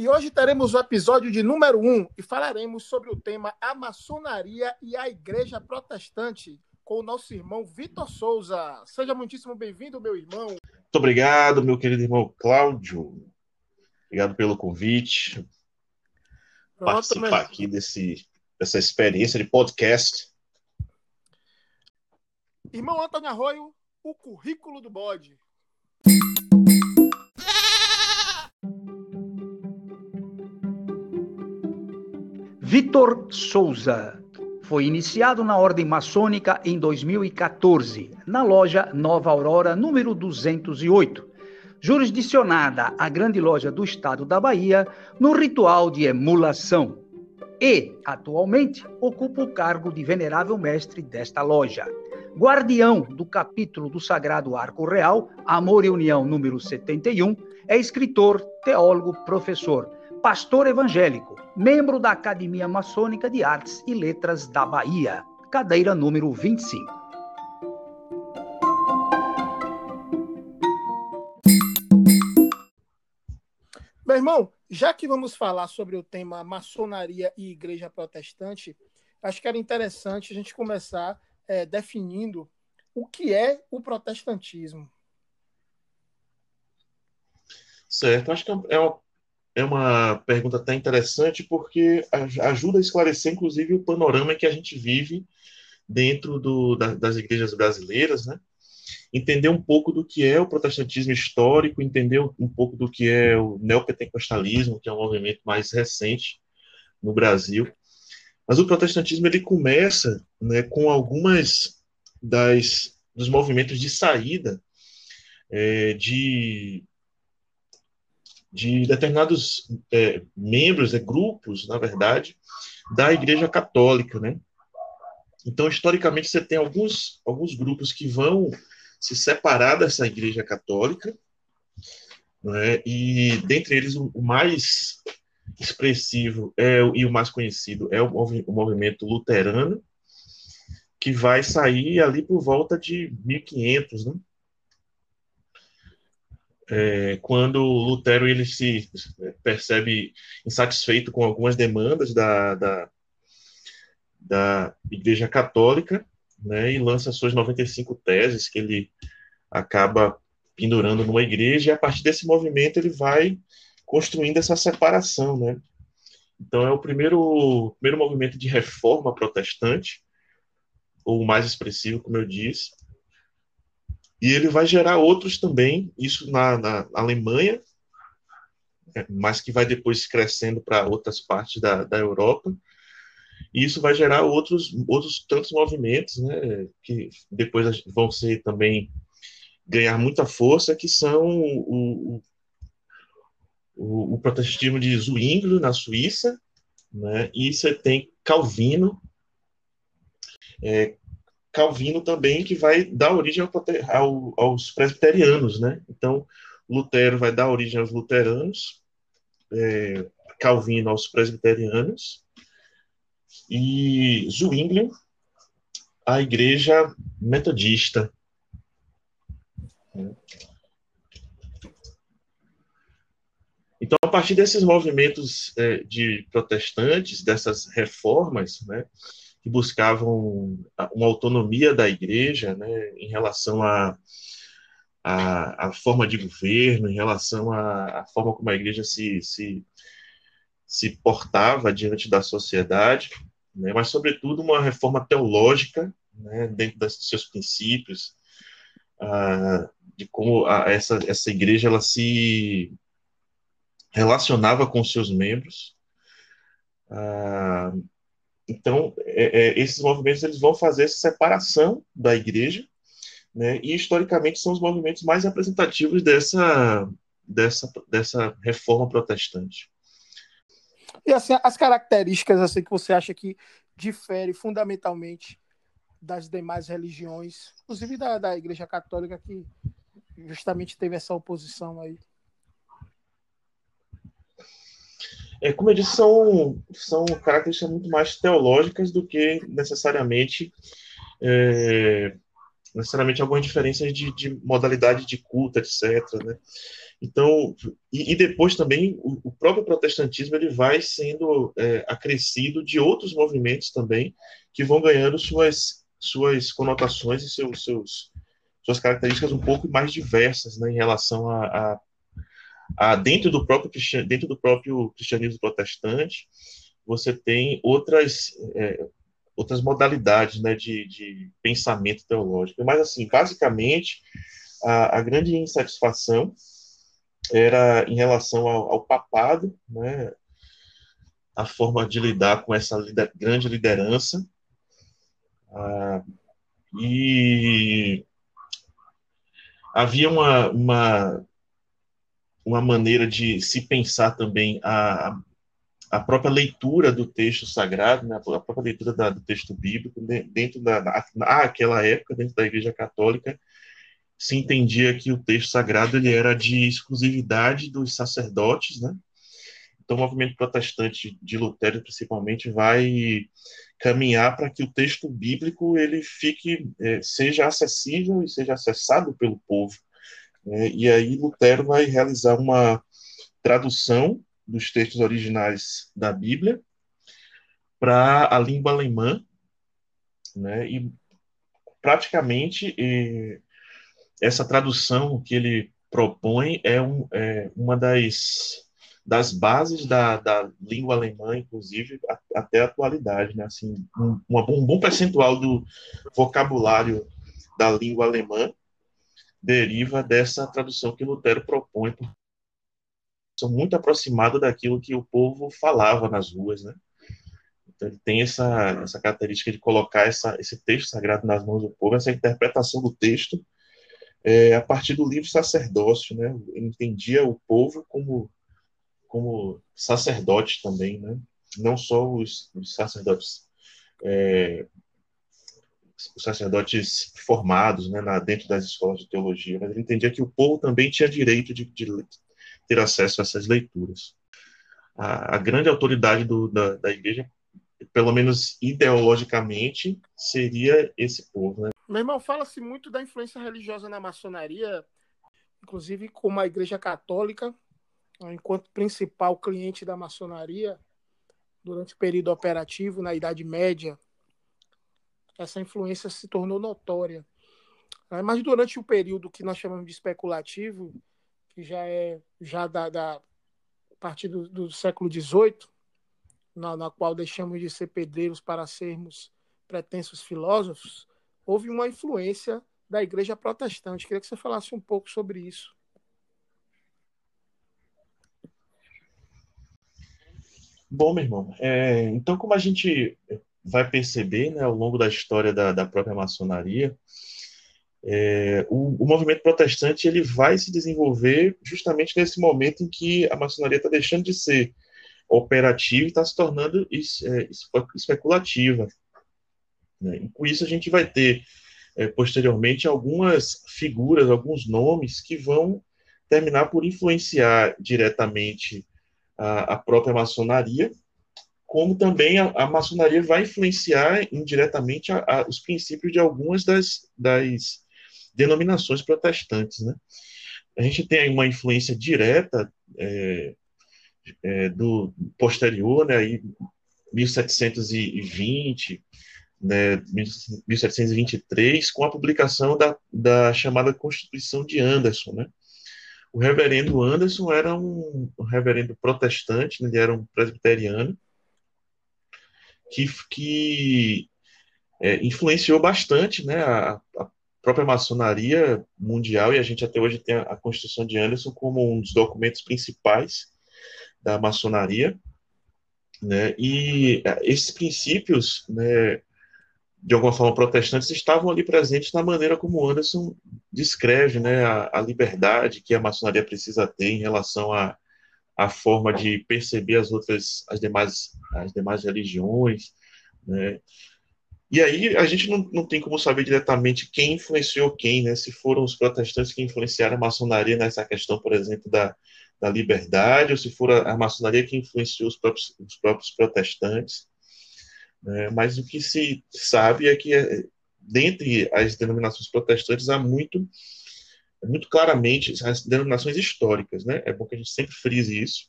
E hoje teremos o episódio de número 1 um, e falaremos sobre o tema A Maçonaria e a Igreja Protestante com o nosso irmão Vitor Souza. Seja muitíssimo bem-vindo, meu irmão. Muito obrigado, meu querido irmão Cláudio. Obrigado pelo convite. Pronto, Participar mas... aqui desse, dessa experiência de podcast. Irmão Antônio Arroio, o currículo do bode. Vitor Souza foi iniciado na Ordem Maçônica em 2014, na loja Nova Aurora, número 208, jurisdicionada à Grande Loja do Estado da Bahia, no ritual de emulação. E, atualmente, ocupa o cargo de venerável mestre desta loja. Guardião do capítulo do Sagrado Arco Real, Amor e União, número 71, é escritor, teólogo, professor pastor evangélico, membro da Academia Maçônica de Artes e Letras da Bahia, cadeira número 25. Meu irmão, já que vamos falar sobre o tema maçonaria e igreja protestante, acho que era interessante a gente começar é, definindo o que é o protestantismo. Certo, acho que é uma é uma pergunta até interessante porque ajuda a esclarecer, inclusive, o panorama que a gente vive dentro do, da, das igrejas brasileiras, né? Entender um pouco do que é o protestantismo histórico, entender um pouco do que é o neopentecostalismo, que é um movimento mais recente no Brasil. Mas o protestantismo ele começa né, com algumas das dos movimentos de saída é, de de determinados é, membros, é, grupos, na verdade, da Igreja Católica, né? Então, historicamente, você tem alguns, alguns grupos que vão se separar dessa Igreja Católica, né? e dentre eles o, mais expressivo é, e o mais conhecido é o, o movimento luterano, que vai sair ali por volta de 1500, né? É, quando Lutero ele se percebe insatisfeito com algumas demandas da, da, da Igreja Católica, né, e lança suas 95 teses que ele acaba pendurando numa igreja, e a partir desse movimento ele vai construindo essa separação, né? Então é o primeiro, primeiro movimento de reforma protestante, ou mais expressivo, como eu disse, e ele vai gerar outros também, isso na, na Alemanha, é, mas que vai depois crescendo para outras partes da, da Europa. E isso vai gerar outros, outros tantos movimentos, né, que depois vão ser também ganhar muita força, que são o, o, o protestantismo de Zwingli, na Suíça, né, e você tem Calvino, é, Calvino também, que vai dar origem ao, aos presbiterianos, né? Então, Lutero vai dar origem aos luteranos, é, Calvino aos presbiterianos, e Zwingli a igreja metodista. Então, a partir desses movimentos é, de protestantes, dessas reformas, né, que buscavam uma autonomia da igreja né, em relação à a, a, a, forma de governo, em relação à, à forma como a igreja se, se, se portava diante da sociedade, né, mas, sobretudo, uma reforma teológica né, dentro dos seus princípios, ah, de como a, essa, essa igreja ela se relacionava com seus membros, ah, então, é, é, esses movimentos eles vão fazer essa separação da igreja, né, e historicamente são os movimentos mais representativos dessa, dessa, dessa reforma protestante. E assim, as características assim que você acha que difere fundamentalmente das demais religiões, inclusive da, da Igreja Católica, que justamente teve essa oposição aí. É, como eu disse, são, são características muito mais teológicas do que necessariamente é, necessariamente algumas diferenças de, de, modalidade de culto, etc. Né? Então, e, e depois também o, o, próprio protestantismo ele vai sendo é, acrescido de outros movimentos também que vão ganhando suas suas conotações e seus, seus suas características um pouco mais diversas né, em relação a, a, a, dentro do próprio dentro do próprio cristianismo protestante você tem outras é, outras modalidades né, de, de pensamento teológico. Mas assim basicamente a, a grande insatisfação era em relação ao, ao papado né, a forma de lidar com essa lider, grande liderança. Ah, e havia uma, uma, uma maneira de se pensar também a, a própria leitura do texto sagrado, né, a própria leitura da, do texto bíblico, dentro da, naquela época, dentro da Igreja Católica, se entendia que o texto sagrado ele era de exclusividade dos sacerdotes, né? Então, o movimento protestante de Lutero, principalmente, vai caminhar para que o texto bíblico ele fique é, seja acessível e seja acessado pelo povo. É, e aí Lutero vai realizar uma tradução dos textos originais da Bíblia para a língua alemã, né? E praticamente essa tradução que ele propõe é, um, é uma das das bases da, da língua alemã, inclusive, até a atualidade, né? Assim, um, um bom percentual do vocabulário da língua alemã deriva dessa tradução que Lutero propõe, são muito aproximada daquilo que o povo falava nas ruas, né? Então ele tem essa, essa característica de colocar essa, esse texto sagrado nas mãos do povo, essa interpretação do texto é, a partir do livro sacerdócio, né? Ele entendia o povo como como sacerdotes também, né? Não só os, os sacerdotes é, sacerdotes formados né, na, dentro das escolas de teologia, mas ele entendia que o povo também tinha direito de, de ter acesso a essas leituras. A, a grande autoridade do, da, da igreja, pelo menos ideologicamente, seria esse povo. Né? Meu irmão, fala-se muito da influência religiosa na maçonaria, inclusive como a igreja católica enquanto principal cliente da maçonaria durante o período operativo na Idade Média, essa influência se tornou notória. É, mas durante o período que nós chamamos de especulativo, que já é já da, da a partir do, do século XVIII, na, na qual deixamos de ser pedreiros para sermos pretensos filósofos, houve uma influência da Igreja Protestante. Queria que você falasse um pouco sobre isso. Bom, meu irmão, é, então como a gente vai perceber né, ao longo da história da, da própria maçonaria, é, o, o, movimento protestante ele vai se desenvolver justamente nesse momento em que a maçonaria está deixando de ser operativa e está se tornando es, é, especulativa. Né? E com isso a gente vai ter é, posteriormente algumas figuras, alguns nomes que vão terminar por influenciar diretamente a, a própria maçonaria, como também a, a, maçonaria vai influenciar indiretamente a, a, os princípios de algumas das, das denominações protestantes. Né? A gente tem aí uma influência direta é, é, do posterior, né, aí 1720, né, 1723, com a publicação da, da chamada Constituição de Anderson, né, o reverendo Anderson era um, um reverendo protestante, né? ele era um presbiteriano, que, que é, influenciou bastante né, a, a, própria maçonaria mundial, e a gente até hoje tem a, Constituição de Anderson como um dos documentos principais da maçonaria. Né, e é, esses princípios né, de alguma forma protestantes estavam ali presentes na maneira como Anderson descreve né, a, a liberdade que a maçonaria precisa ter em relação a, a, forma de perceber as outras, as demais, as demais religiões, né, E aí a gente não, não tem como saber diretamente quem influenciou quem, né? Se foram os protestantes que influenciaram a maçonaria nessa questão, por exemplo, da, da liberdade, ou se for a, a maçonaria que influenciou os próprios, os próprios protestantes. Né? Mas o que se sabe é que é, dentre as denominações protestantes há muito muito claramente as denominações históricas, né? É bom que a gente sempre frise isso.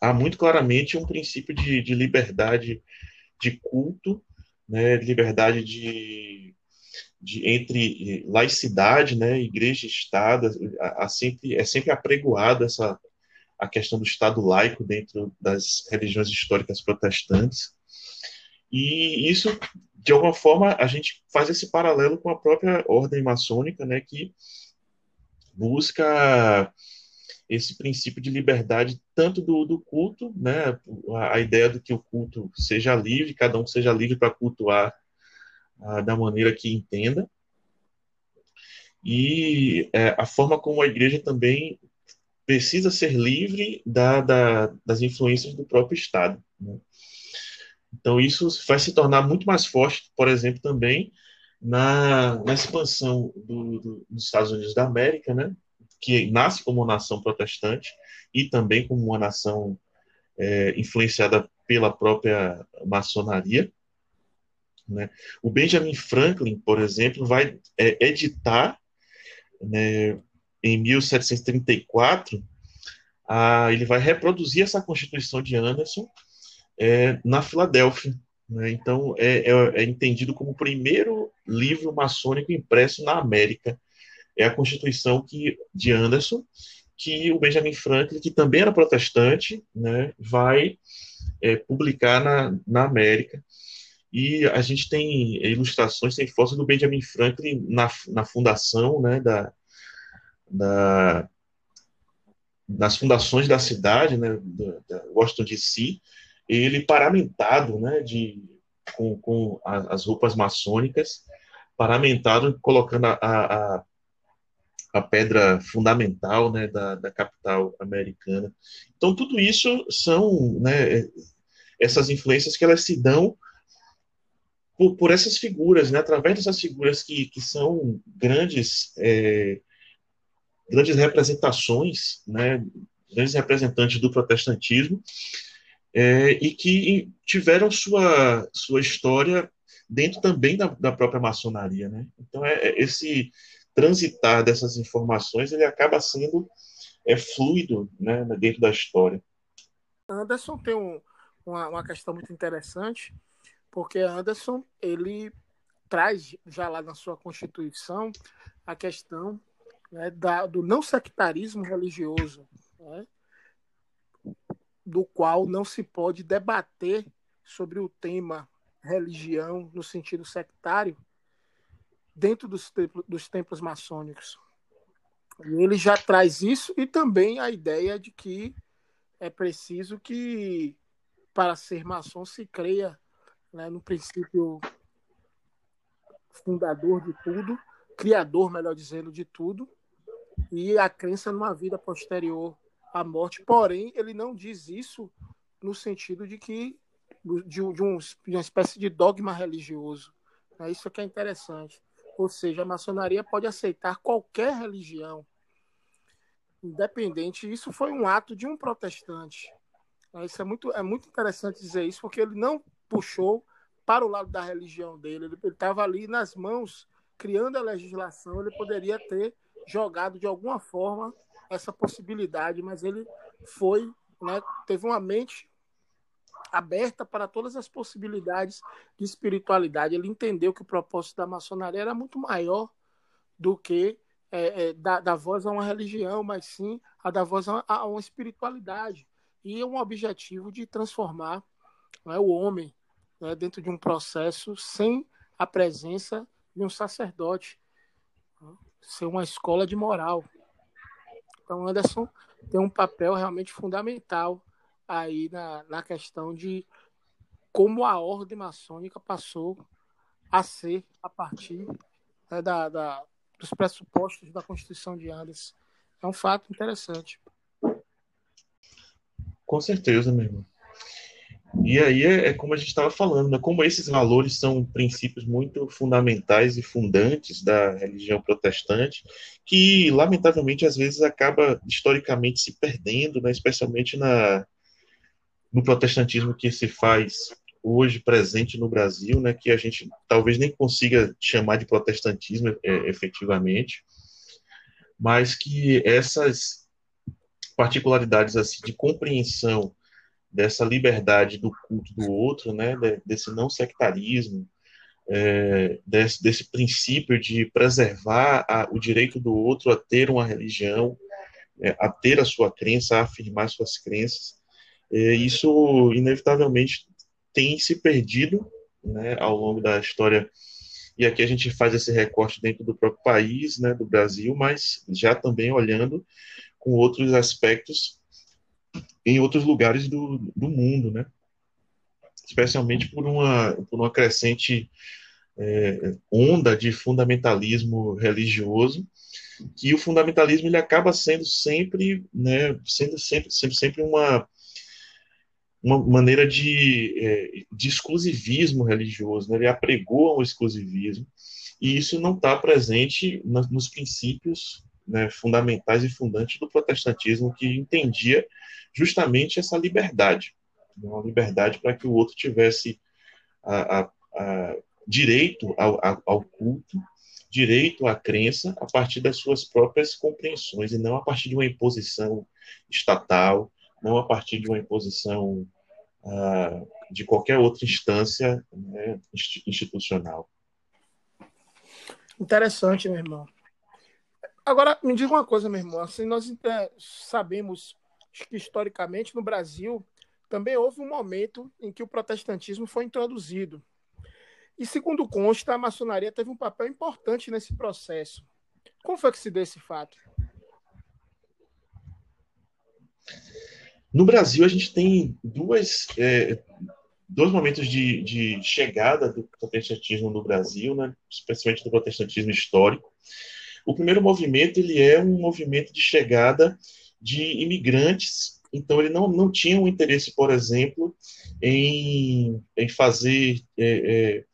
Há muito claramente um princípio de, de liberdade de culto né, liberdade de, de, entre laicidade, né, igreja e Estado, sempre, é sempre apregoada essa a questão do Estado laico dentro das religiões históricas protestantes. E isso, de alguma forma, a gente faz esse paralelo com a própria ordem maçônica, né, que busca esse princípio de liberdade tanto do, do culto, né, a, a, ideia de que o culto seja livre, cada um seja livre para cultuar a, da maneira que entenda, e é, a forma como a igreja também precisa ser livre da, da, das influências do próprio Estado. Né? Então isso vai se tornar muito mais forte, por exemplo, também na, na expansão do, do, dos Estados Unidos da América, né? que nasce como nação protestante e também como uma nação é, influenciada pela própria maçonaria. Né? O Benjamin Franklin, por exemplo, vai é, editar né, em 1734, a, ele vai reproduzir essa Constituição de Anderson é, na Filadélfia. Né? Então, é, é, é entendido como o primeiro livro maçônico impresso na América é a Constituição que, de Anderson, que o Benjamin Franklin, que também era protestante, né, vai é, publicar na, na América. E a gente tem ilustrações, tem fotos do Benjamin Franklin na, na fundação né, da, da, das fundações da cidade, né, da Washington DC, ele paramentado né, de, com, com as roupas maçônicas, paramentado, colocando a, a, a pedra fundamental né, da, da capital americana. Então, tudo isso são né, essas influências que elas se dão por, por essas figuras, né, através dessas figuras que, que são grandes, é, grandes representações, né, grandes representantes do protestantismo, é, e que tiveram sua, sua história dentro também da, da própria maçonaria. Né? Então, é, é esse transitar dessas informações ele acaba sendo é fluido né, dentro da história. Anderson tem um, uma, uma questão muito interessante, porque Anderson ele traz já lá na sua constituição a questão né, da, do não sectarismo religioso, né, do qual não se pode debater sobre o tema religião no sentido sectário, dentro dos, templos, dos templos maçônicos. E ele já traz isso e também a ideia de que é preciso que, para ser maçom, se creia né, no princípio fundador de tudo, criador, melhor dizendo, de tudo, e a crença numa vida posterior à morte. Porém, ele não diz isso no sentido de que de, um, de uma espécie de dogma religioso. É isso que é interessante. Ou seja, a maçonaria pode aceitar qualquer religião, independente. Isso foi um ato de um protestante. É, isso é muito, é muito interessante dizer isso, porque ele não puxou para o lado da religião dele. Ele estava ali nas mãos, criando a legislação. Ele poderia ter jogado de alguma forma essa possibilidade, mas ele foi, né, teve uma mente aberta para todas as possibilidades de espiritualidade. Ele entendeu que o propósito da maçonaria era muito maior do que é, é, da, da voz a uma religião, mas sim a da voz a, a uma espiritualidade. E um objetivo de transformar né, o homem né, dentro de um processo sem a presença de um sacerdote, né, ser uma escola de moral. Então, Anderson tem um papel realmente fundamental aí na, na questão de como a ordem maçônica passou a ser a partir né, da, da, dos pressupostos da Constituição de Andes. É um fato interessante. Com certeza, meu irmão. E aí é, é como a gente estava falando, né? como esses valores são princípios muito fundamentais e fundantes da religião protestante, que lamentavelmente às vezes acaba historicamente se perdendo, né? especialmente na, no protestantismo que se faz hoje presente no Brasil, né? que a gente talvez nem consiga chamar de protestantismo é, efetivamente, mas que essas particularidades assim de compreensão dessa liberdade do culto do outro, né, desse não sectarismo, é, desse, desse, princípio de preservar a, o direito do outro a ter uma religião, é, a ter a sua crença, a afirmar suas crenças. É, isso, inevitavelmente, tem se perdido né, ao longo da história. E aqui a gente faz esse recorte dentro do próprio país, né, do Brasil, mas já também olhando com outros aspectos em outros lugares do, do mundo, né? especialmente por uma, por uma crescente é, onda de fundamentalismo religioso, que o fundamentalismo ele acaba sendo sempre, né, sendo sempre, sendo sempre uma, uma maneira de, é, de exclusivismo religioso, né? ele apregoa o exclusivismo, e isso não está presente nos princípios né, fundamentais e fundantes do protestantismo, que entendia justamente essa liberdade, né, uma liberdade para que o outro tivesse a, a, a direito ao, ao, culto, direito à crença a partir das suas próprias compreensões e não a partir de uma imposição estatal, não a partir de uma imposição uh, de qualquer outra instância né, institucional. Interessante, meu irmão. Agora, me diga uma coisa, meu irmão. Assim, nós sabemos que, historicamente, no Brasil, também houve um momento em que o protestantismo foi introduzido. E, segundo consta, a maçonaria teve um papel importante nesse processo. Como foi que se deu esse fato? No Brasil, a gente tem duas, é, dois momentos de, de, chegada do protestantismo no Brasil, né? especialmente do protestantismo histórico. O primeiro movimento ele é um movimento de chegada de imigrantes, então ele não, não tinha um interesse, por exemplo, em, em fazer, é, é,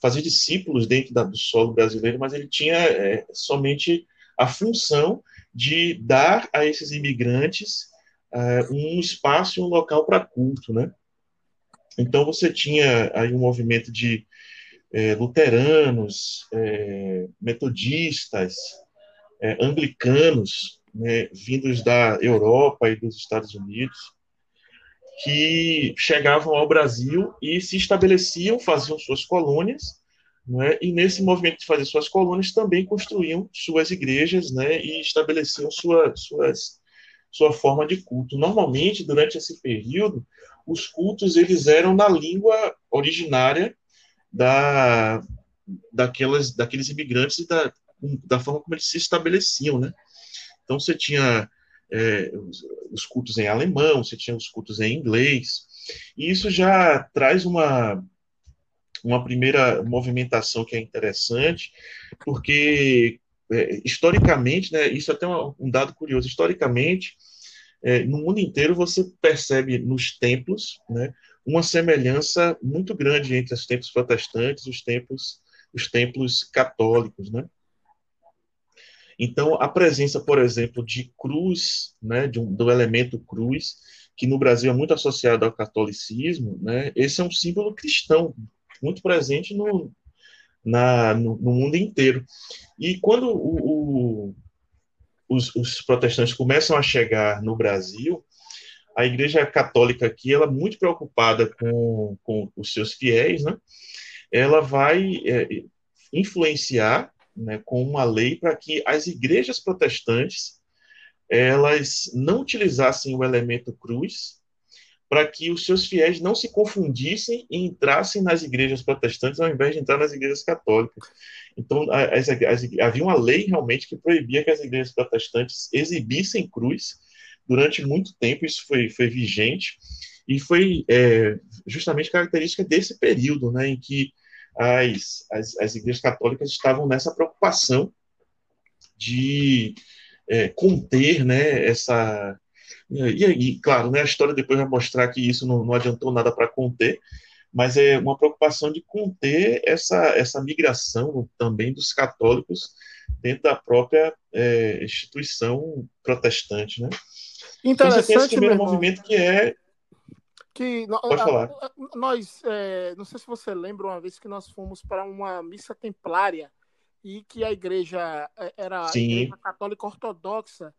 fazer discípulos dentro da, do solo brasileiro, mas ele tinha é, somente a função de dar a esses imigrantes é, um espaço, um local para culto, né? Então você tinha aí um movimento de é, luteranos, é, metodistas, é, anglicanos, né, vindos da Europa e dos Estados Unidos, que chegavam ao Brasil e se estabeleciam, faziam suas colônias, né, e nesse movimento de fazer suas colônias também construíam suas igrejas né, e estabeleciam sua, suas, sua forma de culto. Normalmente, durante esse período, os cultos eles eram na língua originária da, daquelas, daqueles imigrantes e da, da forma como eles se estabeleciam, né? Então você tinha é, os, os, cultos em alemão, você tinha os cultos em inglês, e isso já traz uma, uma primeira movimentação que é interessante, porque é, historicamente, né, isso é até um, um dado curioso, historicamente, é, no mundo inteiro você percebe nos templos, né, uma semelhança muito grande entre os templos protestantes e os templos, os templos católicos, né? Então, a presença, por exemplo, de cruz, né, de um, do elemento cruz, que no Brasil é muito associado ao catolicismo, né, esse é um símbolo cristão, muito presente no, na, no, no mundo inteiro. E quando o, o, os, os protestantes começam a chegar no Brasil, a Igreja Católica aqui, ela é muito preocupada com, com os seus fiéis, né? Ela vai é, influenciar né, com uma lei para que as igrejas protestantes elas não utilizassem o elemento cruz para que os seus fiéis não se confundissem e entrassem nas igrejas protestantes ao invés de entrar nas igrejas católicas. Então, as, as, havia uma lei realmente que proibia que as igrejas protestantes exibissem cruz durante muito tempo isso foi, foi vigente e foi é, justamente característica desse período, né, em que as, as, as igrejas católicas estavam nessa preocupação de é, conter, né, essa E, claro, né, a história depois vai mostrar que isso não, não adiantou nada para conter, mas é uma preocupação de conter essa, essa migração também dos católicos dentro da própria é, instituição protestante, né? Interessante, então, esse primeiro movimento que é que Pode falar. nós é, não sei se você lembra uma vez que nós fomos para uma missa templária e que a igreja é, era a igreja católica ortodoxa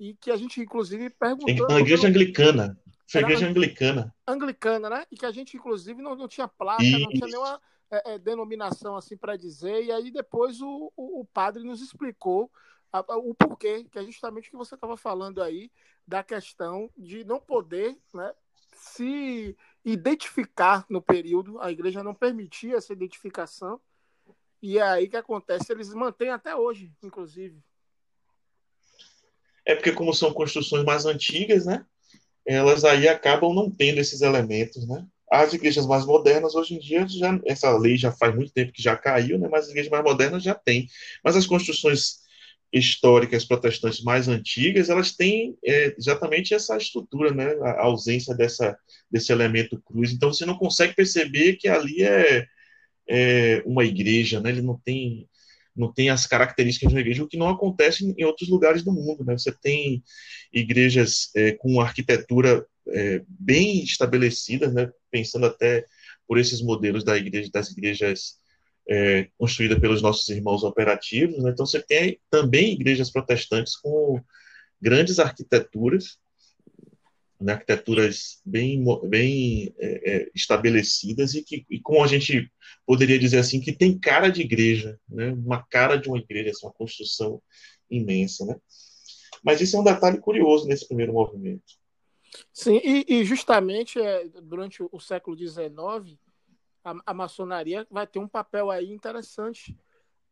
e que a gente inclusive perguntou a igreja anglicana foi a igreja anglicana. Anglicana, né? E que a gente, inclusive, não, não tinha placa, não tinha nenhuma é, é, denominação assim para dizer. E aí depois o, o, o padre nos explicou a, a, o porquê, que é justamente o que você estava falando aí, da questão de não poder né, se identificar no período. A igreja não permitia essa identificação. E é aí que acontece, eles mantêm até hoje, inclusive. É porque, como são construções mais antigas, né? elas aí acabam não tendo esses elementos, né? As igrejas mais modernas, hoje em dia, já, essa lei já faz muito tempo que já caiu, né? mas as igrejas mais modernas já têm. Mas as construções históricas protestantes mais antigas, elas têm é, exatamente essa estrutura, né? a ausência dessa, desse elemento cruz. Então, você não consegue perceber que ali é, é uma igreja, né? ele não tem não tem as características de uma igreja, o que não acontece em outros lugares do mundo. Né? Você tem igrejas é, com arquitetura é, bem estabelecidas, né? pensando até por esses modelos da igreja, das igrejas é, construídas pelos nossos irmãos operativos. Né? Então, você tem também igrejas protestantes com grandes arquiteturas, né, arquiteturas bem, bem é, é, estabelecidas e que, e como a gente poderia dizer assim, que tem cara de igreja, né, uma cara de uma igreja, assim, uma construção imensa, né? Mas isso é um detalhe curioso nesse primeiro movimento. Sim, e, e justamente é, durante o século XIX, a, a, maçonaria vai ter um papel aí interessante,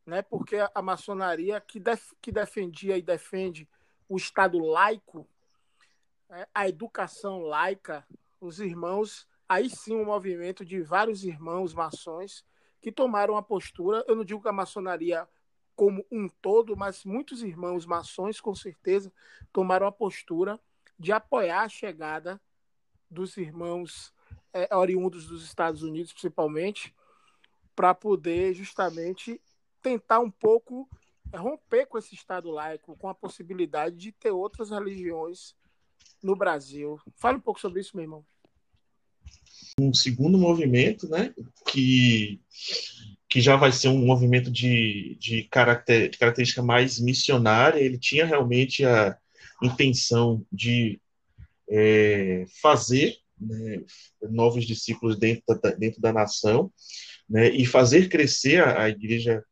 né? Porque a, maçonaria que, def, que defendia e defende o Estado laico é, a educação laica, os irmãos, aí sim um movimento de vários irmãos maçons que tomaram a postura, eu não digo que a maçonaria como um todo, mas muitos irmãos maçons, com certeza, tomaram a postura de apoiar a chegada dos irmãos é, oriundos dos Estados Unidos, principalmente, para poder justamente tentar um pouco romper com esse Estado laico, com a possibilidade de ter outras religiões no Brasil. Fala um pouco sobre isso, meu irmão. Um segundo movimento, né, que, que já vai ser um movimento de, de, caracter, de característica mais missionária, ele tinha realmente a intenção de é, fazer né, novos discípulos dentro da, dentro da nação né, e fazer crescer a, a igreja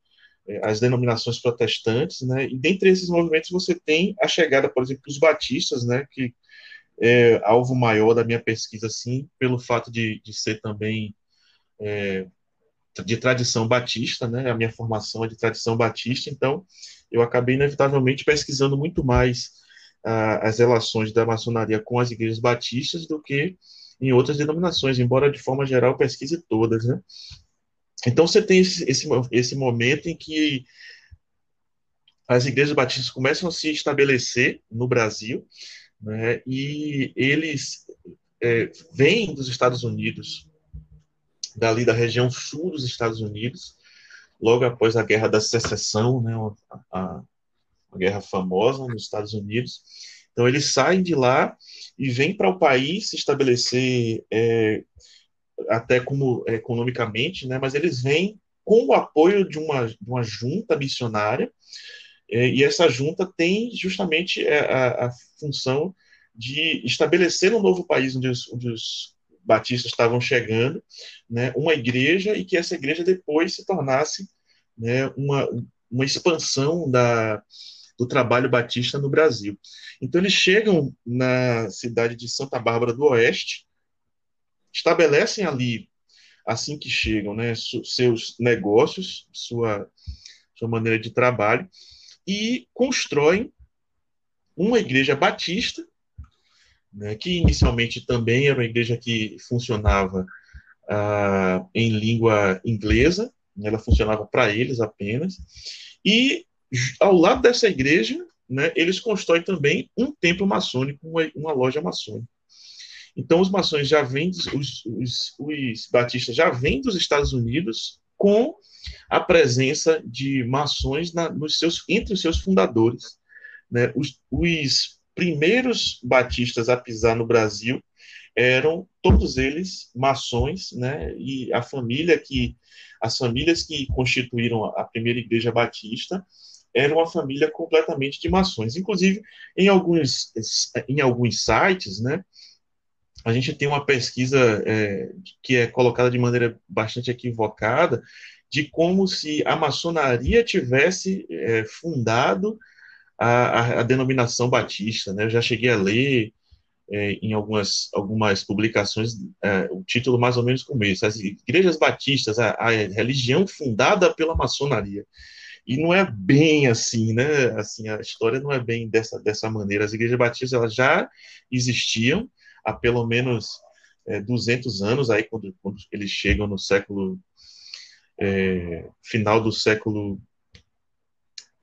é, as denominações protestantes, né? E dentre esses movimentos você tem a chegada, por exemplo, dos batistas, né? Que é alvo maior da minha pesquisa, assim, pelo fato de, de ser também é, de tradição batista, né? A minha formação é de tradição batista, então eu acabei inevitavelmente pesquisando muito mais as relações da maçonaria com as igrejas batistas do que em outras denominações, embora de forma geral pesquise todas, né? Então você tem esse, esse, esse momento em que as igrejas batistas começam a se estabelecer no Brasil, né, e eles é, vêm dos Estados Unidos, dali da região sul dos Estados Unidos, logo após a Guerra da Secessão, né, a, a guerra famosa nos Estados Unidos. Então eles saem de lá e vêm para o país se estabelecer é, até como é, economicamente, né, mas eles vêm com o apoio de uma, de uma junta missionária, é, e essa junta tem justamente é, a, a, função de estabelecer um novo país onde os, onde os batistas estavam chegando, né, uma igreja, e que essa igreja depois se tornasse né, uma, uma expansão da, do trabalho batista no Brasil. Então, eles chegam na cidade de Santa Bárbara do Oeste, estabelecem ali, assim que chegam, né, seus negócios, sua, sua maneira de trabalho, e constroem uma igreja batista, né, que inicialmente também era uma igreja que funcionava ah, em língua inglesa, ela funcionava para eles apenas, e ao lado dessa igreja né, eles constroem também um templo maçônico, uma, uma loja maçônica. Então, os maçons já vêm, os, os, os batistas já vêm dos Estados Unidos com a presença de maçons na, nos seus, entre os seus fundadores. Né? Os, os primeiros batistas a pisar no Brasil eram todos eles maçons, né? E a família que as famílias que constituíram a primeira igreja batista era uma família completamente de maçons. Inclusive, em alguns, em alguns sites, né, a gente tem uma pesquisa é, que é colocada de maneira bastante equivocada de como se a maçonaria tivesse é, fundado a, a, denominação batista. Né? Eu já cheguei a ler é, em algumas, algumas publicações é, o título mais ou menos como esse: As Igrejas Batistas, a, a religião fundada pela maçonaria. E não é bem assim, né? Assim, a história não é bem dessa, dessa maneira. As igrejas batistas elas já existiam há pelo menos é, 200 anos, aí quando, quando eles chegam no século é, final do século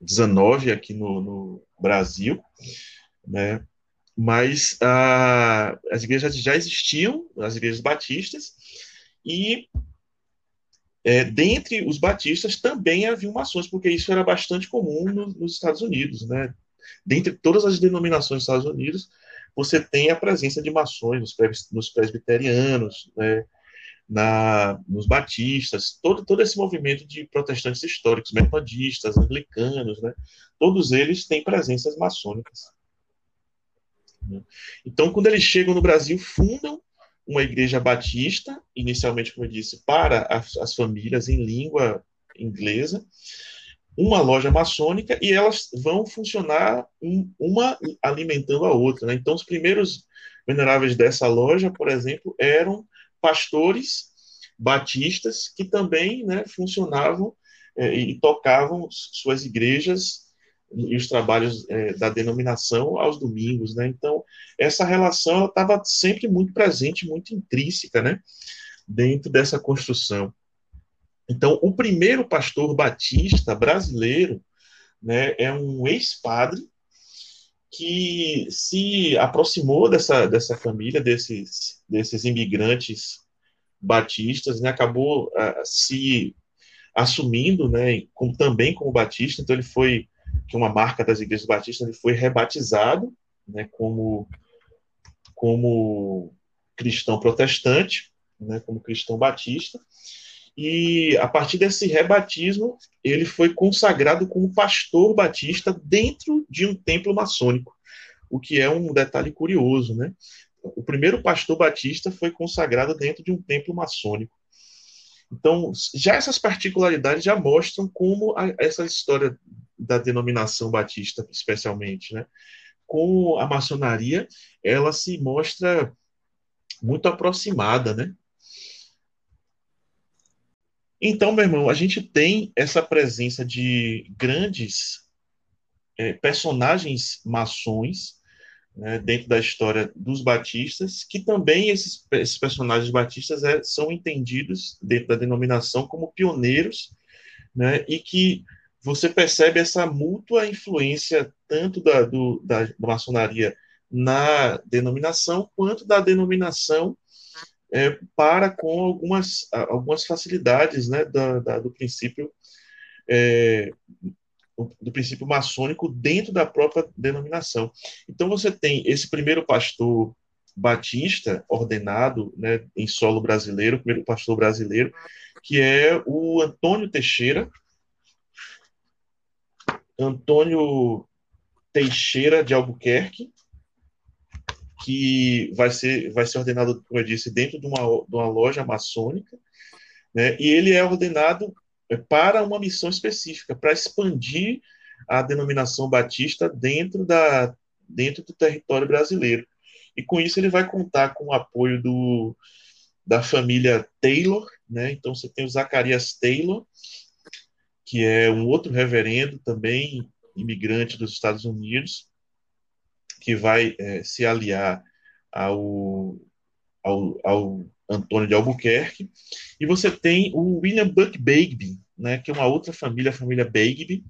XIX aqui no, no Brasil, né? Mas a, as igrejas já existiam, as igrejas batistas, e é, dentre os batistas também havia maçons, porque isso era bastante comum no, nos Estados Unidos, né? Dentre todas as denominações dos Estados Unidos, você tem a presença de maçons nos, nos presbiterianos, né? Na, nos batistas, todo, todo esse movimento de protestantes históricos, metodistas, anglicanos, né? Todos eles têm presenças maçônicas. Então, quando eles chegam no Brasil, fundam uma igreja batista, inicialmente, como eu disse, para as, as famílias em língua inglesa, uma loja maçônica e elas vão funcionar um, uma alimentando a outra. Né? Então, os primeiros veneráveis dessa loja, por exemplo, eram pastores batistas que também né, funcionavam é, e tocavam suas igrejas e os trabalhos é, da denominação aos domingos, né? Então, essa relação estava sempre muito presente, muito intrínseca, né? Dentro dessa construção. Então, o primeiro pastor batista brasileiro, né, é um ex-padre que se aproximou dessa, dessa família, desses, desses imigrantes batistas, né, acabou uh, se assumindo, né, como, também como batista, então ele foi que uma marca das igrejas batistas, ele foi rebatizado né, como, como cristão protestante, né, como cristão batista, e a partir desse rebatismo, ele foi consagrado como pastor batista dentro de um templo maçônico, o que é um detalhe curioso, né? O primeiro pastor batista foi consagrado dentro de um templo maçônico. Então, já essas particularidades já mostram como a, essa história da denominação batista, especialmente, né? Com a maçonaria, ela se mostra muito aproximada, né? Então, meu irmão, a gente tem essa presença de grandes é, personagens maçons né, dentro da história dos batistas, que também esses, esses personagens batistas é, são entendidos dentro da denominação como pioneiros, né, e que você percebe essa mútua influência tanto da, do, da, maçonaria na denominação, quanto da denominação é, para com algumas, algumas facilidades né, da, da do princípio é, do princípio maçônico dentro da própria denominação. Então você tem esse primeiro pastor batista ordenado né, em solo brasileiro, primeiro pastor brasileiro, que é o Antônio Teixeira, Antônio Teixeira de Albuquerque, que vai ser, vai ser ordenado, como eu disse, dentro de uma, de uma loja maçônica, né? e ele é ordenado para uma missão específica, para expandir a denominação batista dentro, da, dentro do território brasileiro. E com isso ele vai contar com o apoio do, da família Taylor, né? Então você tem o Zacarias Taylor, que é um outro reverendo também imigrante dos Estados Unidos, que vai é, se aliar ao, ao, ao, Antônio de Albuquerque. E você tem o William Buck Bagby, né, que é uma outra família, a família Bagby,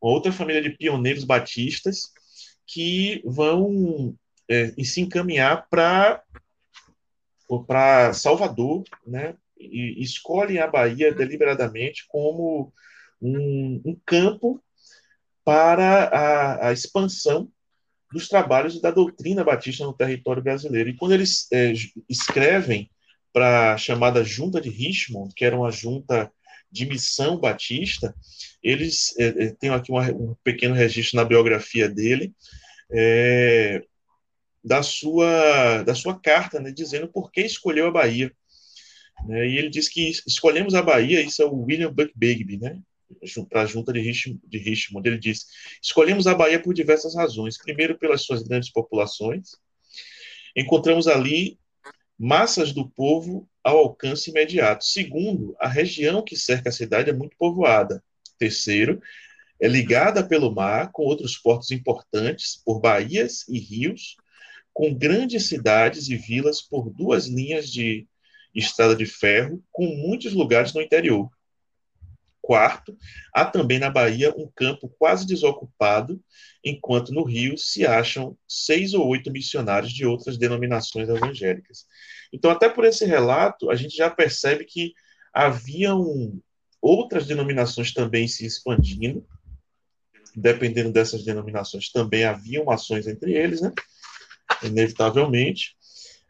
outra família de pioneiros batistas que vão é, se encaminhar para para Salvador, né? E escolhem a Bahia deliberadamente como um, um campo para a, a, expansão dos trabalhos da doutrina batista no território brasileiro. E quando eles é, escrevem para a chamada Junta de Richmond, que era uma junta de missão batista, eles é, é têm aqui uma, um pequeno registro na biografia dele, é, da sua da sua carta, né, dizendo por que escolheu a Bahia. Né, e ele diz que escolhemos a Bahia, isso é o William Buck Bagby, né, para a junta de Richmond, de Richmond. Ele diz: escolhemos a Bahia por diversas razões. Primeiro, pelas suas grandes populações. Encontramos ali massas do povo ao alcance imediato. Segundo, a região que cerca a cidade é muito povoada. Terceiro, é ligada pelo mar com outros portos importantes por baías e rios, com grandes cidades e vilas por duas linhas de estrada de ferro, com muitos lugares no interior. Quarto, há também na Bahia um campo quase desocupado, enquanto no Rio se acham seis ou oito missionários de outras denominações evangélicas. Então, até por esse relato, a gente já percebe que haviam outras denominações também se expandindo, dependendo dessas denominações, também haviam ações entre eles, né? inevitavelmente.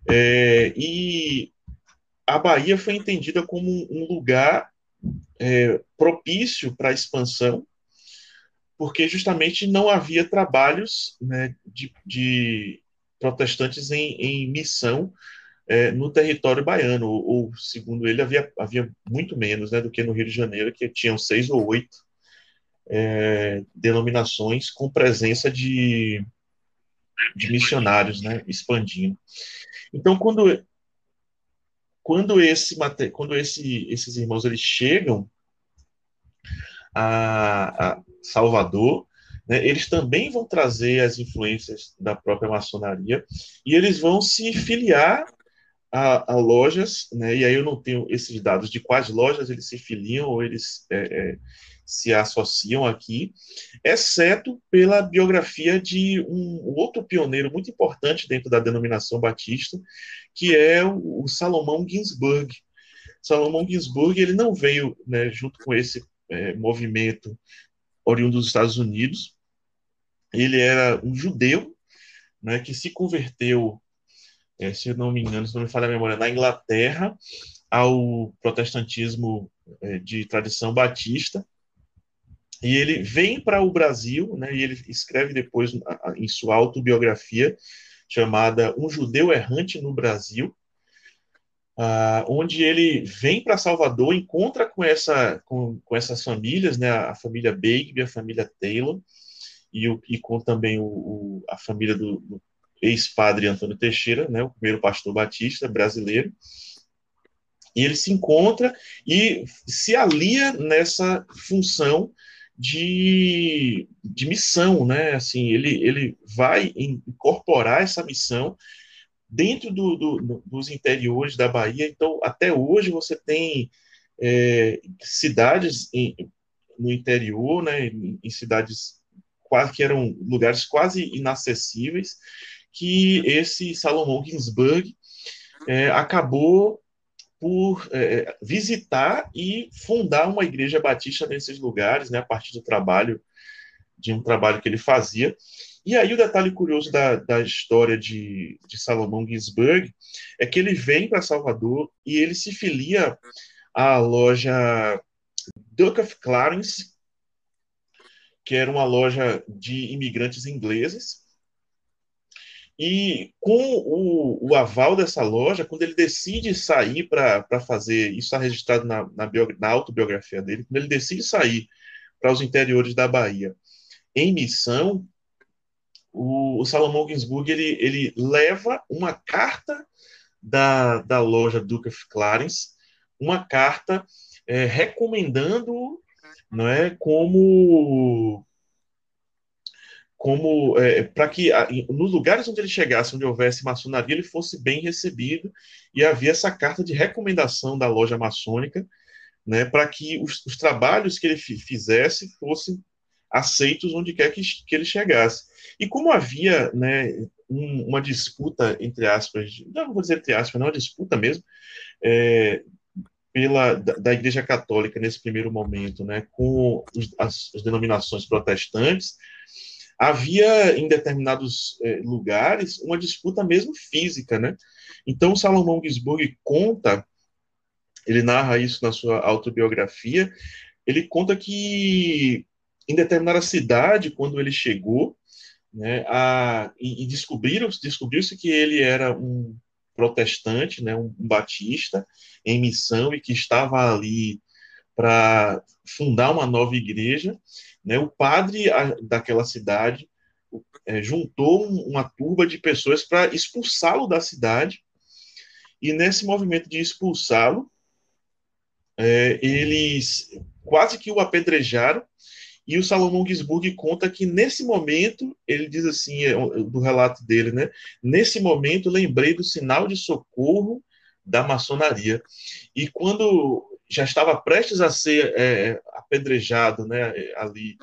É, e a Bahia foi entendida como um lugar é, propício para a expansão, porque justamente não havia trabalhos né, de, de, protestantes em, em missão é, no território baiano, ou, ou, segundo ele, havia, havia muito menos né, do que no Rio de Janeiro, que tinham seis ou oito é, denominações com presença de, de missionários, né, expandindo. Então, quando quando esse quando esse, esses irmãos eles chegam a, a Salvador, né, eles também vão trazer as influências da própria maçonaria e eles vão se filiar a, a, lojas, né, e aí eu não tenho esses dados de quais lojas eles se filiam ou eles é, é, se associam aqui, exceto pela biografia de um outro pioneiro muito importante dentro da denominação batista, que é o, Salomão Ginsburg. Salomão Ginsburg ele não veio né, junto com esse é, movimento oriundo dos Estados Unidos. Ele era um judeu né, que se converteu, é, se não me engano, se não me falha a memória, na Inglaterra ao protestantismo é, de tradição batista e ele vem para o Brasil, né, e ele escreve depois em sua autobiografia, chamada Um Judeu Errante no Brasil, uh, onde ele vem para Salvador, encontra com, essa, com, com, essas famílias, né, a família Bagby, a família Taylor, e, o, e com também o, o a família do, do ex-padre Antônio Teixeira, né, o primeiro pastor batista brasileiro, e ele se encontra e se alia nessa função de, de missão, né? Assim, ele, ele vai incorporar essa missão dentro do, do, dos interiores da Bahia. Então, até hoje você tem é, cidades em, no interior, né? Em, em cidades quase que eram lugares quase inacessíveis, que esse Salomão Ginsburg é, acabou por é, visitar e fundar uma igreja batista nesses lugares, né, a partir do trabalho, de um trabalho que ele fazia. E aí o detalhe curioso da, da história de, de Salomão Ginsburg é que ele vem para Salvador e ele se filia à loja Duke of Clarence, que era uma loja de imigrantes ingleses, e com o, o, aval dessa loja, quando ele decide sair para fazer, isso está registrado na, na, na, autobiografia dele, quando ele decide sair para os interiores da Bahia em missão, o, o Salomão Ginsburg ele, ele leva uma carta da, da loja Duke of Clarence, uma carta é, recomendando não é, como como é, para que nos lugares onde ele chegasse, onde houvesse maçonaria, ele fosse bem recebido e havia essa carta de recomendação da loja maçônica, né, para que os, os, trabalhos que ele fizesse fossem aceitos onde quer que, que ele chegasse. E como havia né, um, uma disputa, entre aspas, não vou dizer entre aspas, não, uma disputa mesmo, é, pela, da, da, Igreja Católica nesse primeiro momento, né, com os, as, as, denominações protestantes, havia em determinados é, lugares uma disputa mesmo física, né? Então Salomão Gisburg conta, ele narra isso na sua autobiografia, ele conta que em determinada cidade, quando ele chegou, né, a, e, e descobriu-se que ele era um protestante, né, um batista em missão e que estava ali para fundar uma nova igreja, né, o padre daquela cidade é, juntou um, uma turba de pessoas para expulsá-lo da cidade, e nesse movimento de expulsá-lo, é, eles quase que o apedrejaram, e o Salomão Gisburg conta que nesse momento, ele diz assim, é, do relato dele, né? Nesse momento, lembrei do sinal de socorro da maçonaria. E quando já estava prestes a ser é, apedrejado, né, ali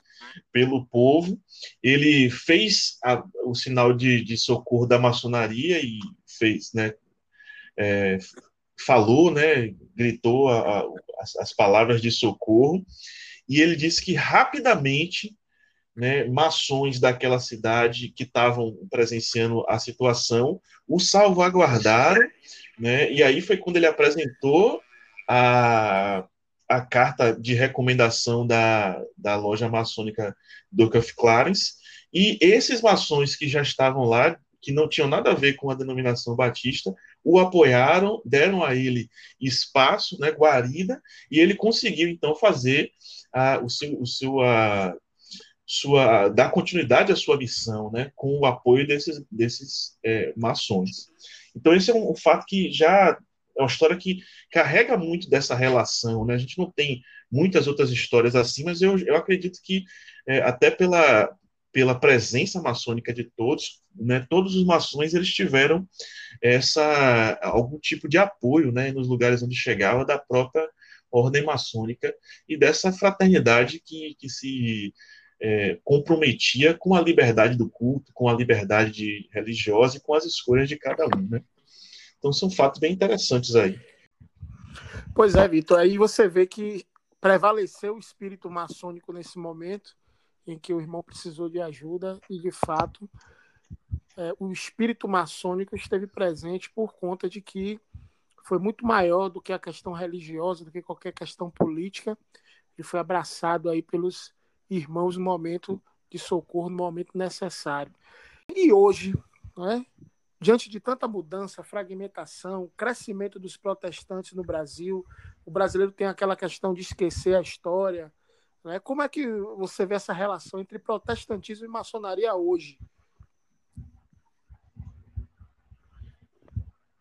pelo povo, ele fez a, o sinal de, de, socorro da maçonaria e fez, né, é, falou, né, gritou a, a, as, as palavras de socorro. E ele disse que rapidamente né, maçons daquela cidade que estavam presenciando a situação o salvaguardaram, né, e aí foi quando ele apresentou a, a carta de recomendação da, da loja maçônica Duke of Clarence, e esses maçons que já estavam lá, que não tinham nada a ver com a denominação batista, o apoiaram, deram a ele espaço, né, guarida, e ele conseguiu então fazer a, o seu, o seu a, sua, dar continuidade à sua missão, né, com o apoio desses, desses é, maçons. Então, esse é um, um, fato que já é uma história que carrega muito dessa relação, né? A gente não tem muitas outras histórias assim, mas eu, eu acredito que, é, até pela, pela presença maçônica de todos, né, todos os maçons eles tiveram essa algum tipo de apoio, né, nos lugares onde chegava da própria ordem maçônica e dessa fraternidade que, que se é, comprometia com a liberdade do culto, com a liberdade religiosa e com as escolhas de cada um, né? Então são fatos bem interessantes aí. Pois é, Vitor. Aí você vê que prevaleceu o espírito maçônico nesse momento em que o irmão precisou de ajuda e, de fato, é, o espírito maçônico esteve presente por conta de que foi muito maior do que a questão religiosa, do que qualquer questão política. Ele foi abraçado aí pelos irmãos no momento de socorro, no momento necessário. E hoje, né, diante de tanta mudança, fragmentação, crescimento dos protestantes no Brasil, o brasileiro tem aquela questão de esquecer a história. Né? Como é que você vê essa relação entre protestantismo e maçonaria hoje?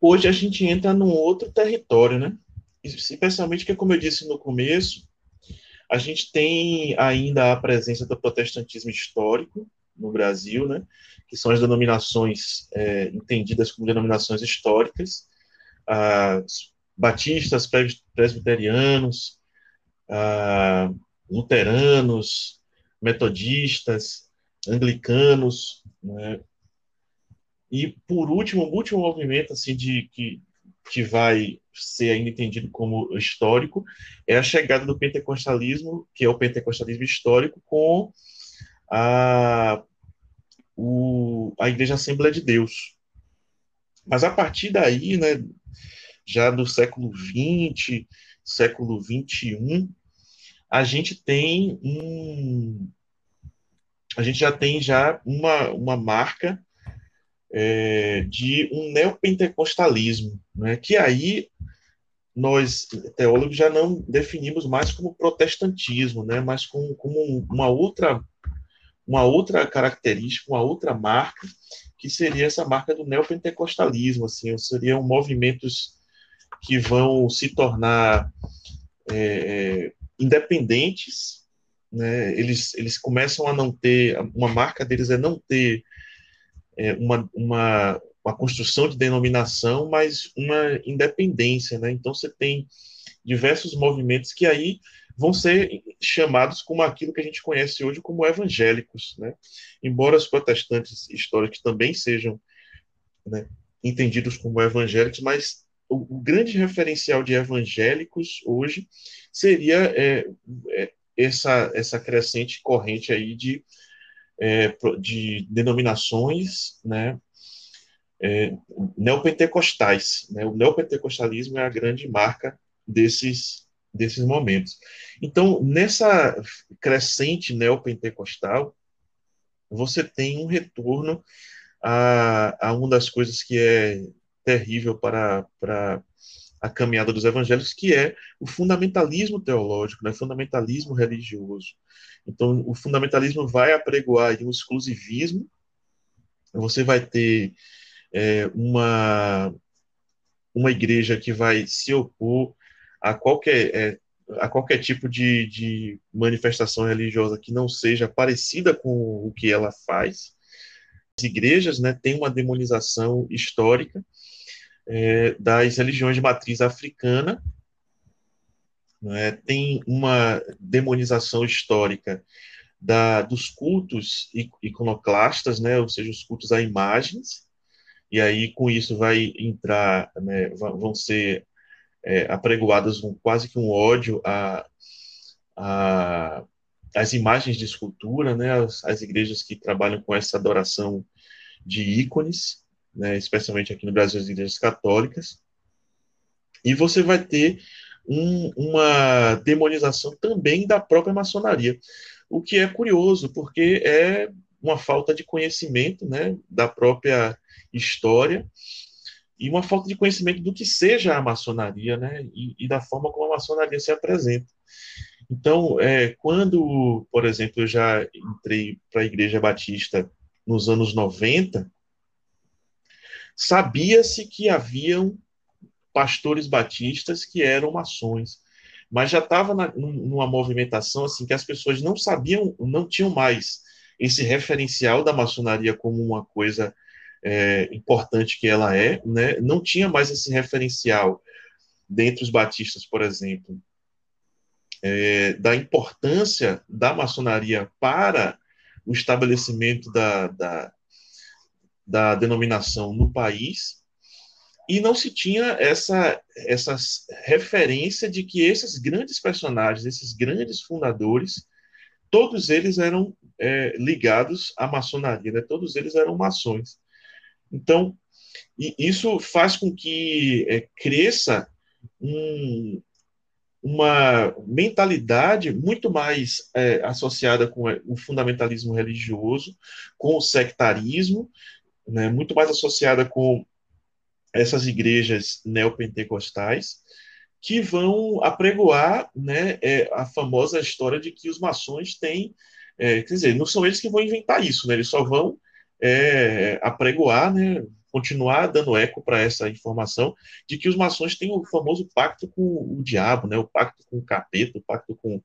hoje a gente entra num outro território, né? Especialmente que, como eu disse no começo, a gente tem ainda a presença do protestantismo histórico no Brasil, né? Que são as denominações é, entendidas como denominações históricas, as batistas, presbiterianos, luteranos, metodistas, anglicanos, né? E por último, o último movimento assim de que que vai ser ainda entendido como histórico é a chegada do pentecostalismo, que é o pentecostalismo histórico com a o, a Igreja Assembleia de Deus. Mas a partir daí, né, já do século XX, século XXI, a gente tem um, a gente já tem já uma, uma marca é, de um neopentecostalismo, né, que aí nós, teólogos, já não definimos mais como protestantismo, né, mas como, como uma outra uma outra característica, uma outra marca, que seria essa marca do neopentecostalismo, assim, seriam movimentos que vão se tornar é, é, independentes, né, eles, eles começam a não ter, uma marca deles é não ter é, uma, uma, uma construção de denominação, mas uma independência, né? Então você tem diversos movimentos que aí vão ser chamados como aquilo que a gente conhece hoje como evangélicos, né? Embora os protestantes históricos também sejam né, entendidos como evangélicos, mas o, o, grande referencial de evangélicos hoje seria é, é, essa, essa crescente corrente aí de, é, de denominações né, é, neopentecostais. Né? O neopentecostalismo é a grande marca desses, desses momentos. Então, nessa crescente neopentecostal, você tem um retorno a, a uma das coisas que é terrível para, para a caminhada dos evangélicos, que é o fundamentalismo teológico, né? fundamentalismo religioso. Então, o fundamentalismo vai apregoar um exclusivismo, você vai ter é, uma, uma igreja que vai se opor a qualquer, é, a qualquer tipo de, de manifestação religiosa que não seja parecida com o que ela faz. As igrejas né, têm uma demonização histórica é, das religiões de matriz africana, né, tem uma demonização histórica da, dos cultos iconoclastas, né, ou seja, os cultos a imagens, e aí com isso vai entrar, né, vão ser é, apregoadas um, quase que um ódio a, a as imagens de escultura, né, as, as igrejas que trabalham com essa adoração de ícones, né, especialmente aqui no Brasil, as igrejas católicas, e você vai ter um, uma demonização também da própria maçonaria, o que é curioso, porque é uma falta de conhecimento né, da própria história e uma falta de conhecimento do que seja a maçonaria né, e, e da forma como a maçonaria se apresenta. Então, é, quando, por exemplo, eu já entrei para a Igreja Batista nos anos 90, sabia-se que haviam pastores batistas que eram maçons, mas já estava numa movimentação assim que as pessoas não sabiam, não tinham mais esse referencial da maçonaria como uma coisa é, importante que ela é, né? não tinha mais esse referencial dentre os batistas, por exemplo, é, da importância da maçonaria para o estabelecimento da, da, da denominação no país, e não se tinha essa, essa referência de que esses grandes personagens, esses grandes fundadores, todos eles eram é, ligados à maçonaria, né? todos eles eram maçons. Então, isso faz com que é, cresça um, uma mentalidade muito mais é, associada com o fundamentalismo religioso, com o sectarismo, né, muito mais associada com essas igrejas neopentecostais, que vão apregoar né, é, a famosa história de que os maçons têm. É, quer dizer, não são eles que vão inventar isso, né, eles só vão é, apregoar, né, continuar dando eco para essa informação de que os maçons têm o famoso pacto com o diabo, né? o pacto com o capeta, o pacto com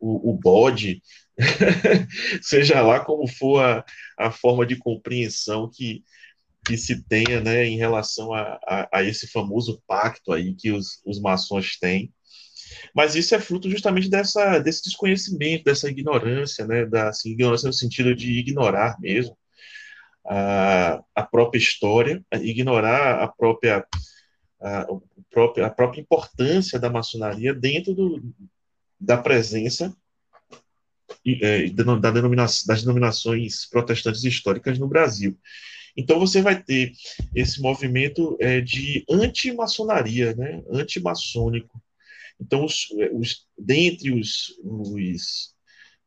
o, o bode, seja lá como for a, a forma de compreensão que, que se tenha né, em relação a, a, a, esse famoso pacto aí que os, os maçons têm. Mas isso é fruto justamente dessa, desse desconhecimento, dessa ignorância, né, da assim, ignorância no sentido de ignorar mesmo, a, a própria história, ignorar a própria, a, própria, a própria importância da maçonaria dentro do, da presença é, da denominação, das denominações protestantes históricas no Brasil. Então você vai ter esse movimento é, de anti-maçonaria, né, anti-maçônico. Então, os, os, dentre os, os,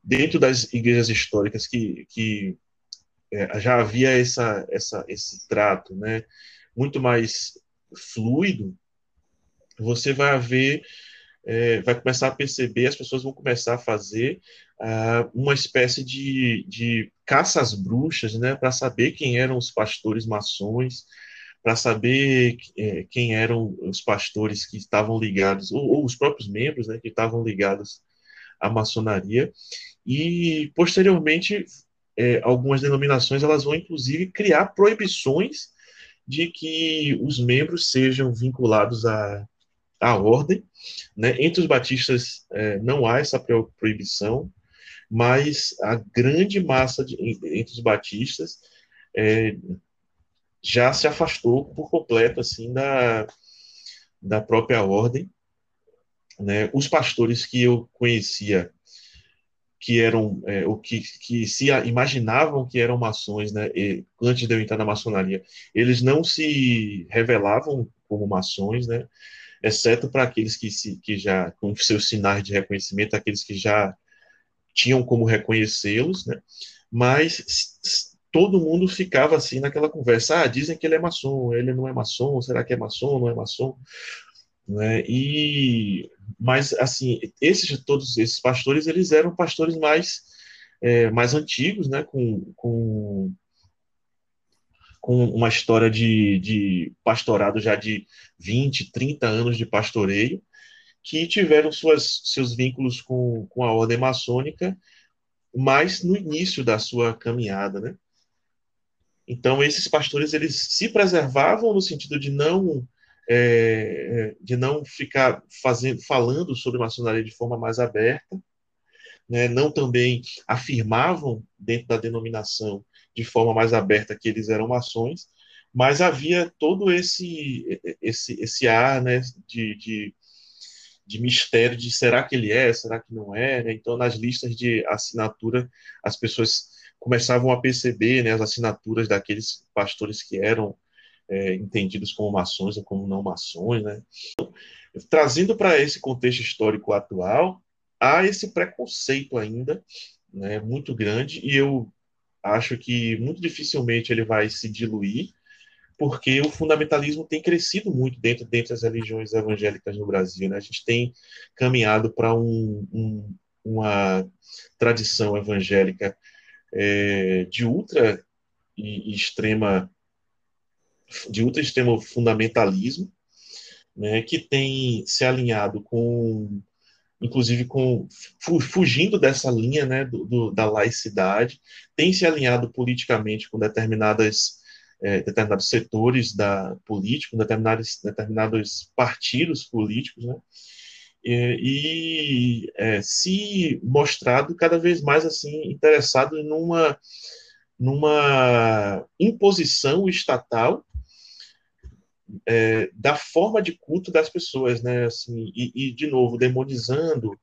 dentro das igrejas históricas que, que é, já havia essa, essa, esse trato né, muito mais fluido, você vai haver, é, vai começar a perceber, as pessoas vão começar a fazer uh, uma espécie de, de caça às bruxas, né, para saber quem eram os pastores maçons, para saber é, quem eram os pastores que estavam ligados, ou, ou os próprios membros né, que estavam ligados à maçonaria, e posteriormente é, algumas denominações elas vão inclusive criar proibições de que os membros sejam vinculados a, a ordem. Né? Entre os batistas é, não há essa proibição, mas a grande massa de, entre os batistas é, já se afastou por completo assim da, da própria ordem. Né? Os pastores que eu conhecia que eram é, o que, que se imaginavam que eram maçons, né, e, antes de eu entrar na maçonaria, eles não se revelavam como maçons, né, exceto para aqueles que, se, que já, com seus sinais de reconhecimento, aqueles que já tinham como reconhecê-los, né, mas todo mundo ficava assim naquela conversa, ah, dizem que ele é maçom, ele não é maçom, será que é maçom, não é maçom? Né? E mas assim, esses todos esses pastores, eles eram pastores mais é, mais antigos, né, com, com com uma história de, de pastorado já de 20, 30 anos de pastoreio, que tiveram suas, seus vínculos com, com a ordem maçônica, mais no início da sua caminhada, né? Então, esses pastores, eles se preservavam no sentido de não é, de não ficar fazendo, falando sobre maçonaria de forma mais aberta, né? não também afirmavam dentro da denominação de forma mais aberta que eles eram maçons, mas havia todo esse esse, esse ar né, de, de, de mistério de será que ele é, será que não é, né? então nas listas de assinatura as pessoas começavam a perceber né, as assinaturas daqueles pastores que eram é, entendidos como maçons ou como não maçons, né? Trazendo para esse contexto histórico atual, há esse preconceito ainda, né, muito grande, e eu acho que muito dificilmente ele vai se diluir, porque o fundamentalismo tem crescido muito dentro, dentro das religiões evangélicas no Brasil. Né? A gente tem caminhado para um, um, uma tradição evangélica é, de ultra e extrema de ultra extremo fundamentalismo, né, que tem se alinhado com, inclusive com fugindo dessa linha, né, do, do, da laicidade, tem se alinhado politicamente com determinadas é, determinados setores da política, determinados determinados partidos políticos, né, e, e é, se mostrado cada vez mais assim interessado numa numa imposição estatal é, da forma de culto das pessoas, né? Assim, e, e de novo, demonizando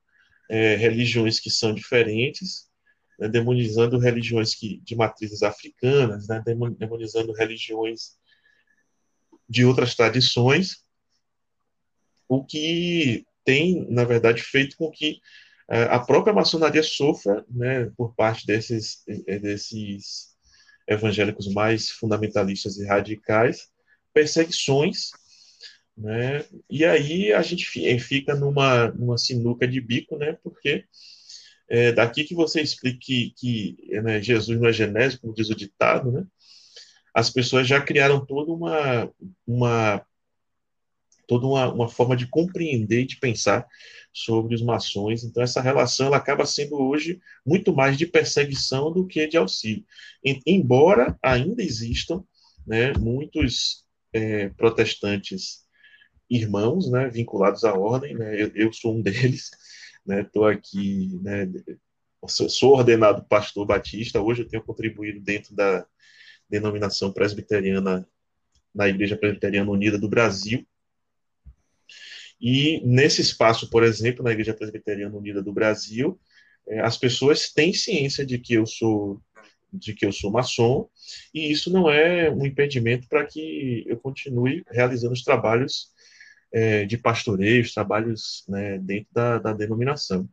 é, religiões que são diferentes, né? demonizando religiões que, de matrizes africanas, né? demonizando religiões de outras tradições, o que tem, na verdade, feito com que é, a própria maçonaria sofra, né, por parte desses, é, desses evangélicos mais fundamentalistas e radicais, perseguições, né? E aí a gente eh, fica numa, numa sinuca de bico, né? Porque é daqui que você explique que, que né, Jesus não é genésio, como diz o ditado, né? As pessoas já criaram toda uma, uma toda uma, uma forma de compreender e de pensar sobre os maçons. Então, essa relação ela acaba sendo hoje muito mais de perseguição do que de auxílio. Embora ainda existam né, muitos é, protestantes irmãos, né, vinculados à ordem, né, eu, eu sou um deles, né, estou aqui, né, sou ordenado pastor batista, hoje eu tenho contribuído dentro da denominação presbiteriana, na Igreja Presbiteriana Unida do Brasil, e nesse espaço, por exemplo, na Igreja Presbiteriana Unida do Brasil, é, as pessoas têm ciência de que eu sou de que eu sou maçom, e isso não é um impedimento para que eu continue realizando os trabalhos é, de pastoreio, os trabalhos né, dentro da, da denominação.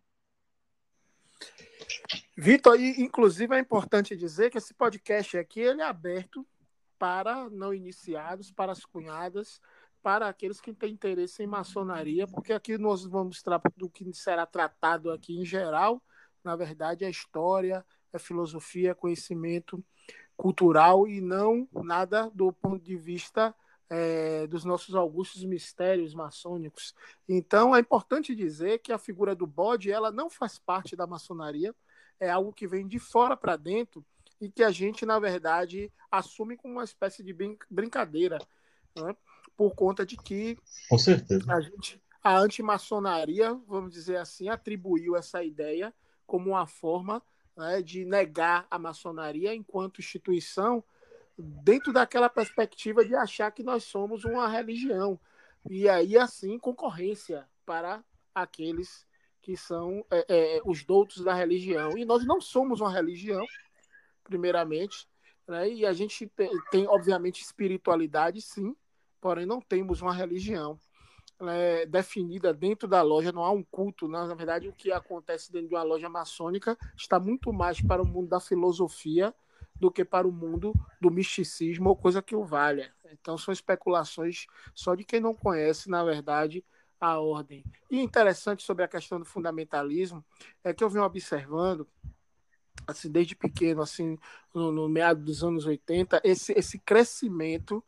Vitor, inclusive é importante dizer que esse podcast aqui ele é aberto para não iniciados, para as cunhadas, para aqueles que têm interesse em maçonaria, porque aqui nós vamos mostrar do que será tratado aqui em geral, na verdade, a história, é filosofia, conhecimento cultural e não nada do ponto de vista é, dos nossos augustos mistérios maçônicos. Então é importante dizer que a figura do bode ela não faz parte da maçonaria, é algo que vem de fora para dentro e que a gente na verdade assume como uma espécie de brincadeira, né? por conta de que Com certeza. a gente a antimaçonaria, vamos dizer assim, atribuiu essa ideia como uma forma né, de negar a maçonaria enquanto instituição, dentro daquela perspectiva de achar que nós somos uma religião. E aí, assim, concorrência para aqueles que são é, é, os doutos da religião. E nós não somos uma religião, primeiramente, né? e a gente tem, tem, obviamente, espiritualidade, sim, porém não temos uma religião é, definida dentro da loja, não há um culto. Né? Na verdade, o que acontece dentro de uma loja maçônica está muito mais para o mundo da filosofia do que para o mundo do misticismo ou coisa que o valha. Então, são especulações só de quem não conhece, na verdade, a ordem. E interessante sobre a questão do fundamentalismo é que eu venho observando, assim, desde pequeno, assim, no, no meado dos anos 80, esse, esse crescimento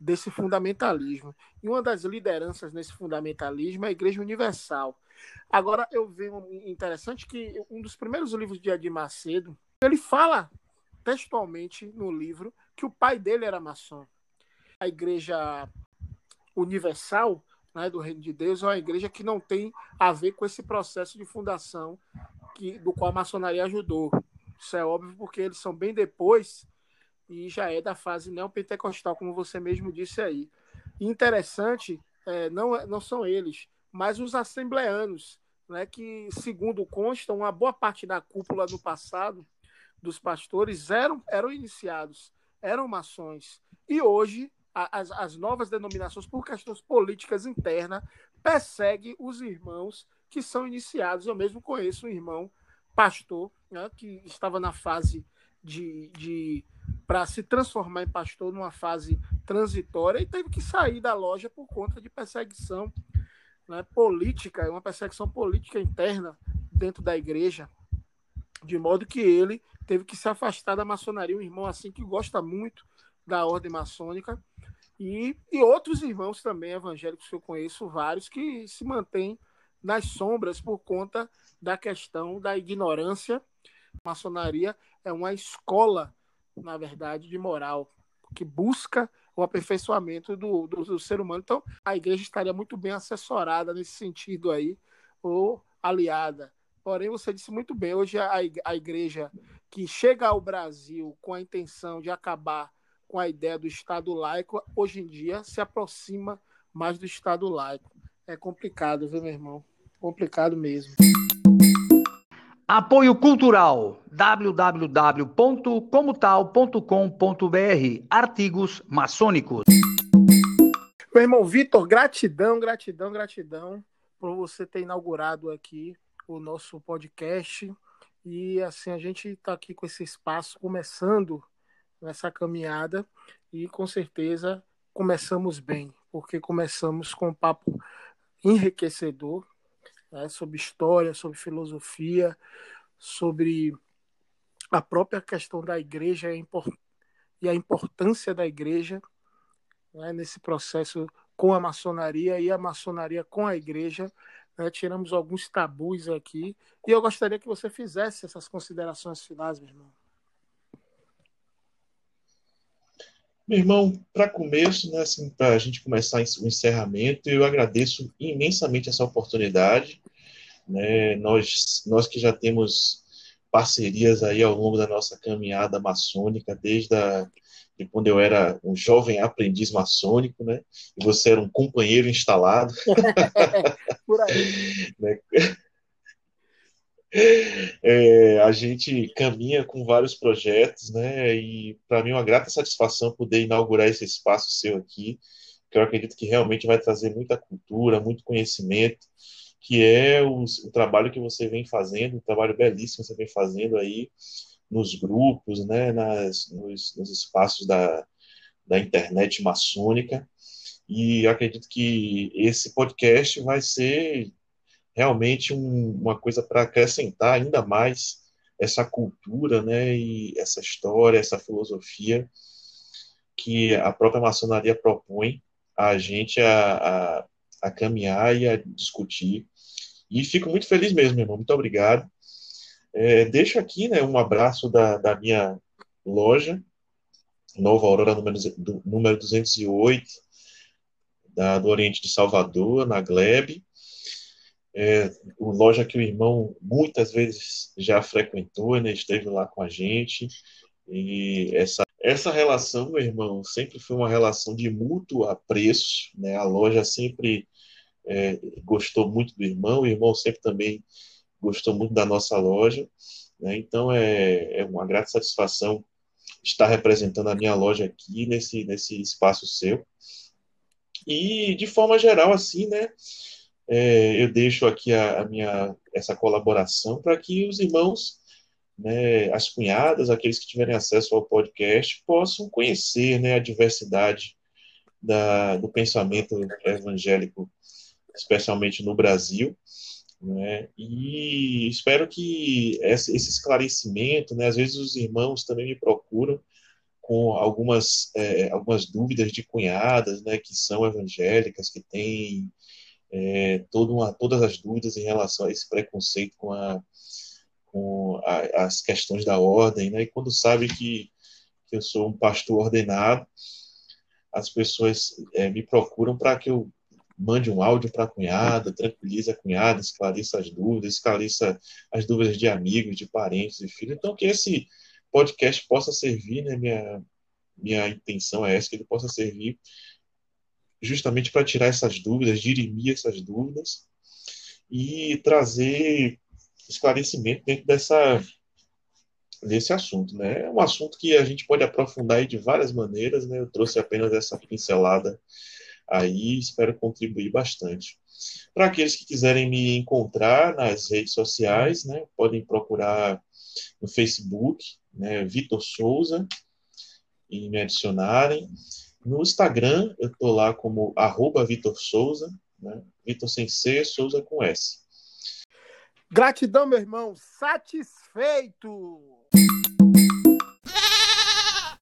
desse fundamentalismo. E uma das lideranças nesse fundamentalismo é a Igreja Universal. Agora, eu vejo interessante que um dos primeiros livros de Edir Macedo, ele fala textualmente no livro que o pai dele era maçom. A Igreja Universal né, do Reino de Deus é uma igreja que não tem a ver com esse processo de fundação que, do qual a maçonaria ajudou. Isso é óbvio porque eles são bem depois e já é da fase neopentecostal, como você mesmo disse aí. E interessante, é, não, não são eles, mas os assembleanos, né, que, segundo constam, uma boa parte da cúpula no passado dos pastores eram, eram iniciados, eram maçons. E hoje as, as novas denominações, por questões políticas internas, perseguem os irmãos que são iniciados. Eu mesmo conheço um irmão pastor né, que estava na fase de, de para se transformar em pastor numa fase transitória e teve que sair da loja por conta de perseguição né, política, uma perseguição política interna dentro da igreja, de modo que ele teve que se afastar da maçonaria, um irmão assim que gosta muito da ordem maçônica e, e outros irmãos também evangélicos que eu conheço, vários, que se mantêm nas sombras por conta da questão da ignorância. A maçonaria é uma escola, na verdade, de moral, que busca o aperfeiçoamento do, do, do, ser humano. Então, a igreja estaria muito bem assessorada nesse sentido aí, ou aliada. Porém, você disse muito bem, hoje a, a igreja que chega ao Brasil com a intenção de acabar com a ideia do Estado laico, hoje em dia se aproxima mais do Estado laico. É complicado, viu, meu irmão? Complicado mesmo. Apoio Cultural www.comotal.com.br Artigos maçônicos. Meu irmão Vitor, gratidão, gratidão, gratidão por você ter inaugurado aqui o nosso podcast. E assim, a gente está aqui com esse espaço começando nessa caminhada e com certeza começamos bem, porque começamos com um papo enriquecedor né, sobre história, sobre filosofia, sobre a própria questão da igreja e a importância da igreja né, nesse processo com a maçonaria e a maçonaria com a igreja. Né, tiramos alguns tabus aqui e eu gostaria que você fizesse essas considerações finais, meu irmão. Meu irmão, para começo, né, assim, para a gente começar o encerramento, eu agradeço imensamente essa oportunidade. Né? Nós, nós que já temos parcerias aí ao longo da nossa caminhada maçônica, desde a, de quando eu era um jovem aprendiz maçônico, né? E você era um companheiro instalado. Por aí. É, a gente caminha com vários projetos, né? E para mim é uma grata satisfação poder inaugurar esse espaço seu aqui, que eu acredito que realmente vai trazer muita cultura, muito conhecimento, que é o, o trabalho que você vem fazendo, um trabalho belíssimo que você vem fazendo aí nos grupos, né? Nas, nos, nos espaços da, da internet maçônica. E acredito que esse podcast vai ser realmente um, uma coisa para acrescentar ainda mais essa cultura, né, e essa história, essa filosofia que a própria maçonaria propõe a gente a, a, a caminhar e a discutir. E fico muito feliz mesmo, meu irmão. Muito obrigado. É, deixo aqui né, um abraço da, da minha loja, Nova Aurora, número, do, número 208, da, do Oriente de Salvador, na Glebe. É, loja que o irmão muitas vezes já frequentou, né, esteve lá com a gente, e essa, essa relação, meu irmão, sempre foi uma relação de mútuo apreço, né, a loja sempre é, gostou muito do irmão, o irmão sempre também gostou muito da nossa loja, né, então é, é uma grata satisfação estar representando a minha loja aqui nesse, nesse espaço seu, e de forma geral, assim, né, é, eu deixo aqui a, a, minha essa colaboração para que os irmãos, né, as cunhadas, aqueles que tiverem acesso ao podcast, possam conhecer né, a diversidade da, do pensamento evangélico, especialmente no Brasil. Né, e espero que esse, esclarecimento, né, às vezes os irmãos também me procuram com algumas, é, algumas dúvidas de cunhadas, né, que são evangélicas, que têm é, uma, todas as dúvidas em relação a esse preconceito com, a, com a, as questões da ordem, né? E quando sabe que, que eu sou um pastor ordenado, as pessoas é, me procuram para que eu mande um áudio para a cunhada, tranquilize a cunhada, esclareça as dúvidas, esclareça as dúvidas de amigos, de parentes e filhos. Então, que esse podcast possa servir, né? Minha, minha intenção é essa, que ele possa servir justamente para tirar essas dúvidas, dirimir essas dúvidas e trazer esclarecimento dentro dessa desse assunto, né? É um assunto que a gente pode aprofundar de várias maneiras, né? Eu trouxe apenas essa pincelada aí, espero contribuir bastante. Para aqueles que quiserem me encontrar nas redes sociais, né? Podem procurar no Facebook, né? Vitor Souza e me adicionarem. No Instagram, eu estou lá como arroba Vitor Souza, né? Vitor sem C, Souza com S. Gratidão, meu irmão. Satisfeito!